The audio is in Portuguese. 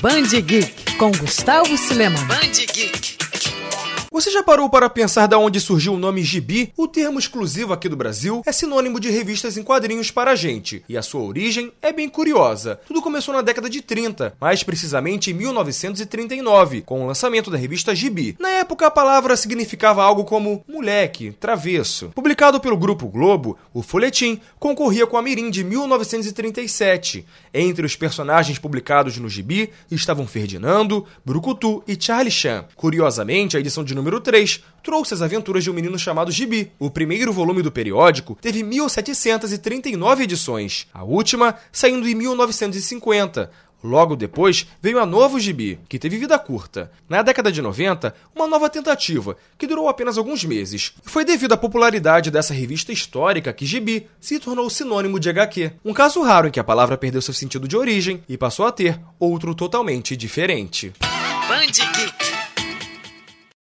Band Geek com Gustavo Silema. Band Geek. Você já parou para pensar de onde surgiu o nome gibi? O termo exclusivo aqui do Brasil é sinônimo de revistas em quadrinhos para a gente, e a sua origem é bem curiosa. Tudo começou na década de 30, mais precisamente em 1939, com o lançamento da revista Gibi. Na época, a palavra significava algo como moleque, travesso. Publicado pelo Grupo Globo, o folhetim concorria com a Mirim de 1937. Entre os personagens publicados no Gibi estavam Ferdinando, Brucutu e Charlie Chan. Curiosamente, a edição de número 3 trouxe as aventuras de um menino chamado Gibi. O primeiro volume do periódico teve 1739 edições, a última saindo em 1950. Logo depois veio a Novo Gibi, que teve vida curta. Na década de 90, uma nova tentativa, que durou apenas alguns meses. Foi devido à popularidade dessa revista histórica que Gibi se tornou sinônimo de HQ. Um caso raro em que a palavra perdeu seu sentido de origem e passou a ter outro totalmente diferente. Band Geek.